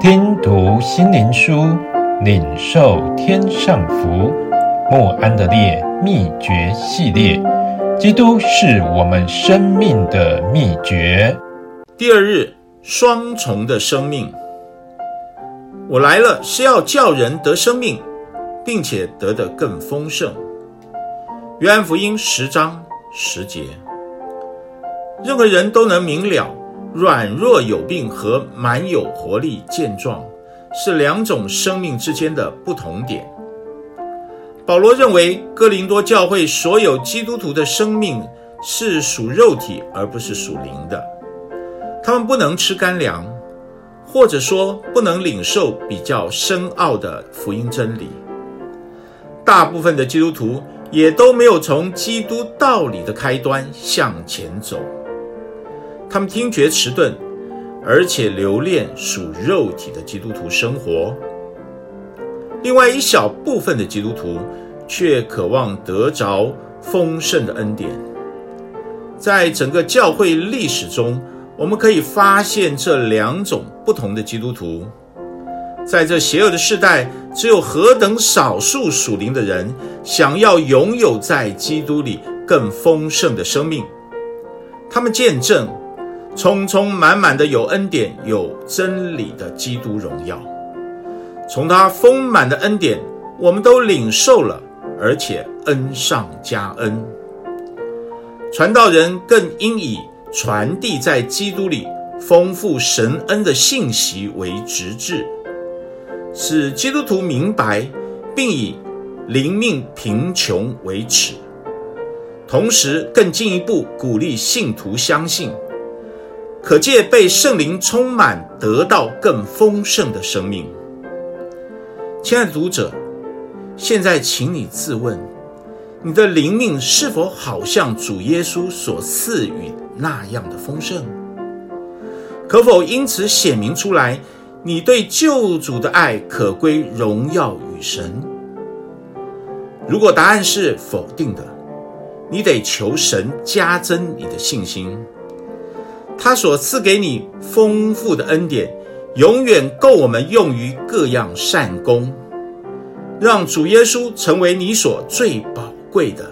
听读心灵书，领受天上福。莫安德烈秘诀系列，基督是我们生命的秘诀。第二日，双重的生命。我来了是要叫人得生命，并且得的更丰盛。约翰福音十章十节。任何人都能明了，软弱有病和满有活力健壮是两种生命之间的不同点。保罗认为，哥林多教会所有基督徒的生命是属肉体而不是属灵的，他们不能吃干粮，或者说不能领受比较深奥的福音真理。大部分的基督徒也都没有从基督道理的开端向前走，他们听觉迟钝，而且留恋属肉体的基督徒生活。另外一小部分的基督徒却渴望得着丰盛的恩典。在整个教会历史中，我们可以发现这两种不同的基督徒。在这邪恶的世代，只有何等少数属灵的人想要拥有在基督里更丰盛的生命。他们见证充充满满的有恩典、有真理的基督荣耀。从他丰满的恩典，我们都领受了，而且恩上加恩。传道人更应以传递在基督里丰富神恩的信息为职志，使基督徒明白，并以灵命贫穷为耻。同时，更进一步鼓励信徒相信，可借被圣灵充满，得到更丰盛的生命。亲爱的读者，现在请你自问：你的灵命是否好像主耶稣所赐予那样的丰盛？可否因此显明出来，你对救主的爱可归荣耀与神？如果答案是否定的，你得求神加增你的信心。他所赐给你丰富的恩典，永远够我们用于各样善功，让主耶稣成为你所最宝贵的，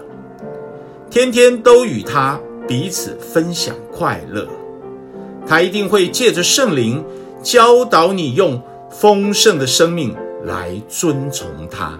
天天都与他彼此分享快乐，他一定会借着圣灵教导你用丰盛的生命来遵从他。